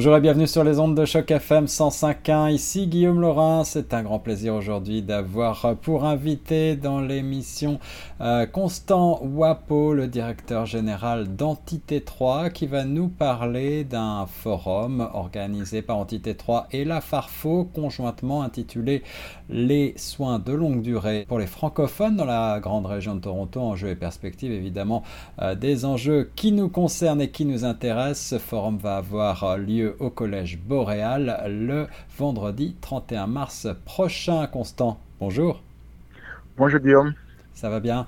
Bonjour et bienvenue sur les ondes de Choc FM 105.1. Ici Guillaume Laurin. C'est un grand plaisir aujourd'hui d'avoir pour invité dans l'émission euh, Constant Wapo, le directeur général d'Entité 3, qui va nous parler d'un forum organisé par Entité 3 et la Farfo, conjointement intitulé Les soins de longue durée pour les francophones dans la grande région de Toronto. Enjeux et perspectives, évidemment, euh, des enjeux qui nous concernent et qui nous intéressent. Ce forum va avoir lieu au Collège Boréal le vendredi 31 mars prochain. Constant, bonjour. Bonjour Guillaume. Ça va bien?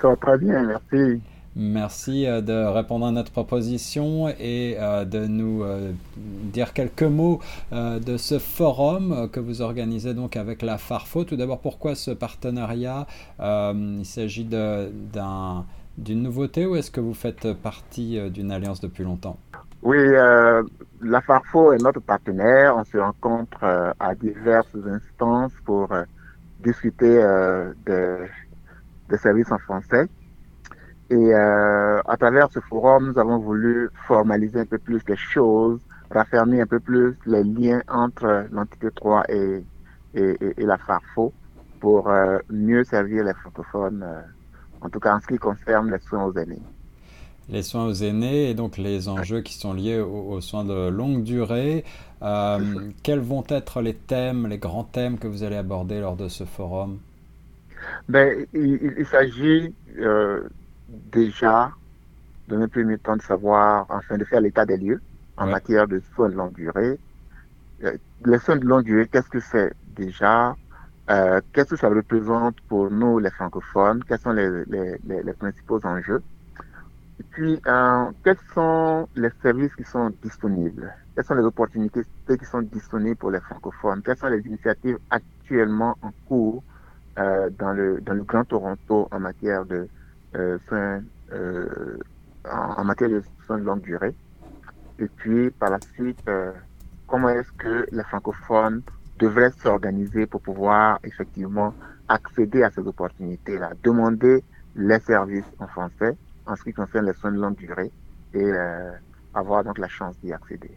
Ça va très bien, merci. Merci euh, de répondre à notre proposition et euh, de nous euh, dire quelques mots de ce forum que vous organisez donc avec la Farfo. Tout d'abord, pourquoi ce partenariat? Il s'agit d'une nouveauté ou est-ce que vous faites partie d'une alliance depuis longtemps? Oui, euh, la Farfo est notre partenaire. On se rencontre euh, à diverses instances pour euh, discuter des services en français. Et à travers ce forum, nous avons voulu formaliser un peu plus les choses, raffermir un peu plus les liens entre l'entité 3 et, et, et, la Farfo pour mieux servir les francophones, en tout cas en ce qui concerne les soins aux aînés les soins aux aînés et donc les enjeux qui sont liés aux, soins de longue durée. Euh, quels vont être les thèmes, les grands thèmes que vous allez aborder lors de ce forum? Ben, Il, s'agit euh, déjà, dans un premier temps, de savoir, enfin, de faire l'état des lieux en matière de soins de longue durée. Euh, les soins de longue durée, qu'est-ce que c'est déjà? Qu'est-ce que ça représente pour nous, les francophones? Quels sont les, les principaux enjeux? Et puis, euh, quels sont les services qui sont disponibles? Quelles sont les opportunités qui sont disponibles pour les francophones? Quelles sont les initiatives actuellement en cours euh, dans, le, dans le Grand Toronto en matière de euh, en, matière de soins de longue durée? Et puis, par la suite, comment est-ce que les francophones devraient s'organiser pour pouvoir effectivement accéder à ces opportunités-là, demander les services en français en ce qui concerne les soins de longue durée et euh, avoir donc la chance d'y accéder.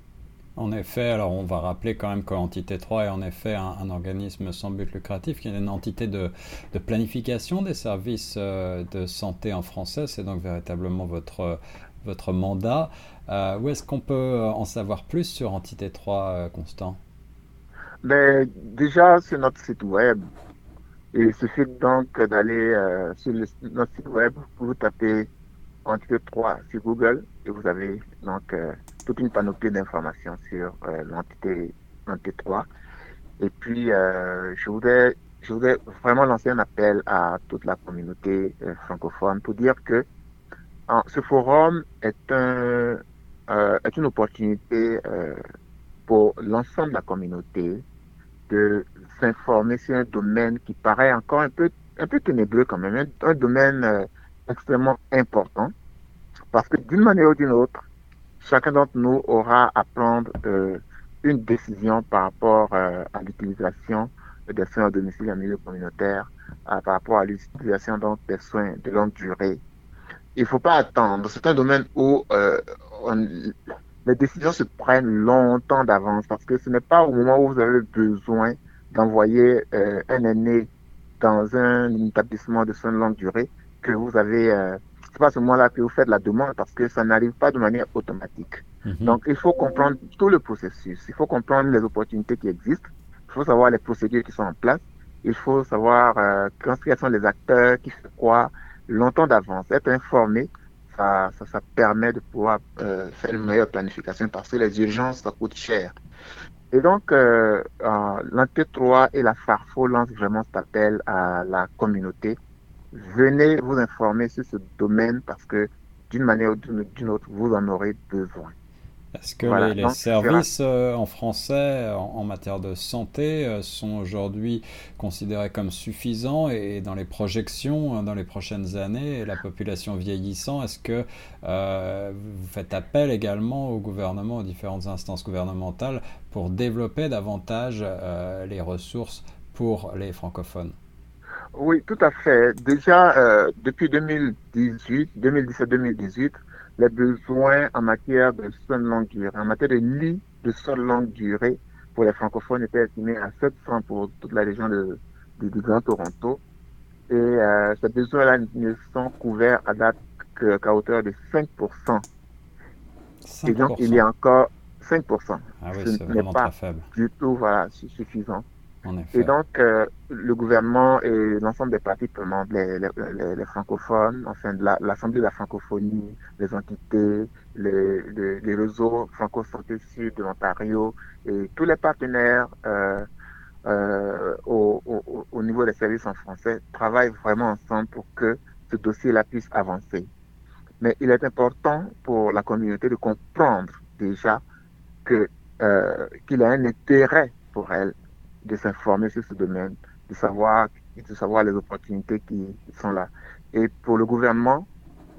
En effet, alors on va rappeler quand même que l'entité 3 est en effet un, organisme sans but lucratif qui est une entité de, planification des services euh, de santé en français. C'est donc véritablement votre, votre mandat. Euh, où est-ce qu'on peut en savoir plus sur Entité 3, Constant? Ben, Déjà sur notre site web. Il suffit donc d'aller sur notre site web pour vous taper Entité 3 sur Google et vous avez donc euh, toute une panoplie d'informations sur euh, l'entité 3. Et puis, euh, je, voudrais, je voudrais vraiment lancer un appel à toute la communauté francophone pour dire que ce forum est, un, est une opportunité pour l'ensemble de la communauté de s'informer sur un domaine qui paraît encore un peu, un peu ténébreux quand même, un domaine extrêmement important parce que d'une manière ou d'une autre, chacun d'entre nous aura à prendre euh, une décision par rapport euh, à l'utilisation des soins à domicile en milieu communautaire, euh, par rapport à l'utilisation donc des soins de longue durée. Il ne faut pas attendre. C'est un domaine où les décisions se prennent longtemps d'avance parce que ce n'est pas au moment où vous avez besoin d'envoyer un aîné dans un établissement de soins de longue durée que vous avez, euh, c'est pas ce moment-là que vous faites la demande parce que ça n'arrive pas de manière automatique. Mhm. Donc, il faut comprendre tout le processus. Il faut comprendre les opportunités qui existent. Il faut savoir les procédures qui sont en place. Il faut savoir euh, quels sont les acteurs qui font quoi longtemps d'avance. Être informé, ça, ça, ça, permet de pouvoir euh, faire une meilleure planification parce que les urgences, ça coûte cher. Et donc, euh, euh 3 et la FARFO lancent vraiment cet appel à la communauté venez vous informer sur ce domaine parce que d'une manière ou d'une autre, vous en aurez besoin. Est-ce que les, services euh, en français en, matière de santé euh, sont aujourd'hui considérés comme suffisants et, dans les projections hein, dans les prochaines années, la population vieillissant, est-ce que euh, vous faites appel également au gouvernement, aux différentes instances gouvernementales pour développer davantage les ressources pour les francophones? Oui, tout à fait. Déjà, depuis 2018, 2017-2018, les besoins en matière de soins de longue durée, en matière de lits de soins de longue durée pour les francophones étaient estimés à 700 pour toute la région de, du Grand Toronto. Et euh, ces besoins-là ne sont couverts à date qu'à hauteur de 5%. 5%. Et donc, il y a encore 5%. Ah oui, c'est vraiment pas très faible. du tout voilà, suffisant. Et donc, euh, le gouvernement et l'ensemble des partis prenantes, les, les, les, francophones, enfin, l'Assemblée de la francophonie, les entités, les, les réseaux franco-santé sud de l'Ontario et tous les partenaires euh, euh, au, au, au, niveau des services en français travaillent vraiment ensemble pour que ce dossier-là puisse avancer. Mais il est important pour la communauté de comprendre déjà que euh, qu'il a un intérêt pour elle de s'informer sur ce domaine, de savoir, de savoir les opportunités qui sont là. Et pour le gouvernement,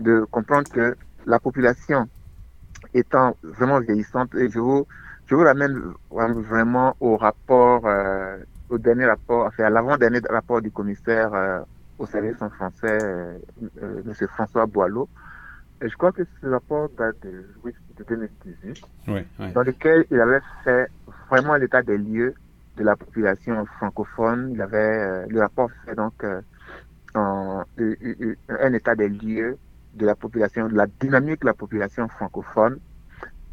de comprendre que la population étant vraiment vieillissante, et je vous, je vous ramène vraiment au rapport, euh, au dernier rapport, enfin à l'avant-dernier rapport du commissaire euh, au service en français, euh, M. François Boileau. Et je crois que ce rapport date de, oui, de 2018, oui, oui. dans lequel il avait fait vraiment l'état des lieux de la population francophone. Il avait euh, le rapport fait donc euh, un état des lieux de la population, de la dynamique de la population francophone,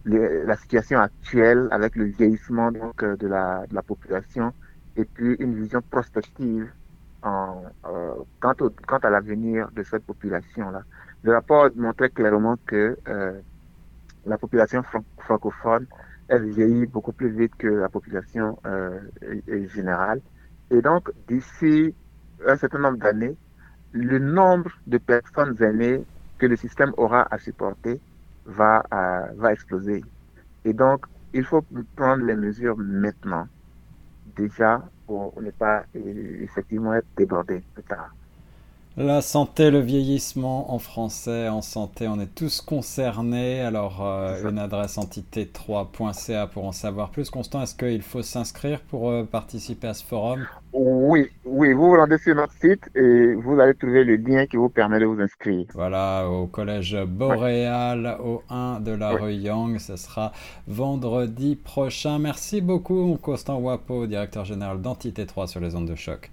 la situation actuelle avec le vieillissement donc euh, de la, population et puis une vision prospective en, au, quant à l'avenir de cette population-là. Le rapport montrait clairement que la population francophone elle vieillit beaucoup plus vite que la population euh, générale. Et donc, d'ici un certain nombre d'années, le nombre de personnes aînées que le système aura à supporter va, euh, va exploser. Et donc, il faut prendre les mesures maintenant, déjà, pour ne pas effectivement être débordé plus tard. La santé, le vieillissement en français, en santé, on est tous concernés. Alors, euh, une adresse entité3.ca pour en savoir plus. Constant, est-ce qu'il faut s'inscrire pour euh, participer à ce forum? Oui, oui, vous vous rendez sur notre site et vous allez trouver le lien qui vous permet de vous inscrire. Voilà, au collège Boréal, au 1 de la rue Yang. Ce sera vendredi prochain. Merci beaucoup, Constant Wapo, directeur général d'Entité 3 sur les ondes de choc.